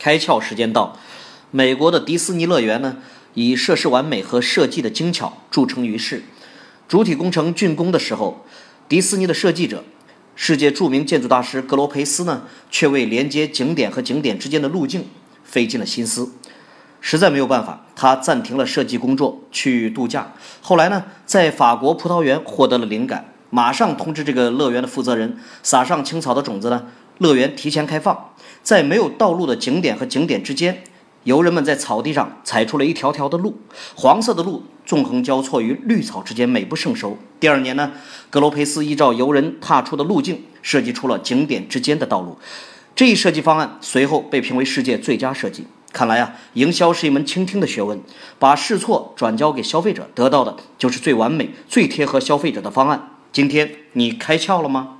开窍时间到。美国的迪士尼乐园呢，以设施完美和设计的精巧著称于世。主体工程竣工的时候，迪士尼的设计者、世界著名建筑大师格罗培斯呢，却为连接景点和景点之间的路径费尽了心思。实在没有办法，他暂停了设计工作去度假。后来呢，在法国葡萄园获得了灵感，马上通知这个乐园的负责人，撒上青草的种子呢，乐园提前开放，在没有道路的景点和景点之间，游人们在草地上踩出了一条条的路，黄色的路纵横交错于绿草之间，美不胜收。第二年呢，格罗佩斯依照游人踏出的路径，设计出了景点之间的道路。这一设计方案随后被评为世界最佳设计。看来啊，营销是一门倾听的学问，把试错转交给消费者，得到的就是最完美、最贴合消费者的方案。今天你开窍了吗？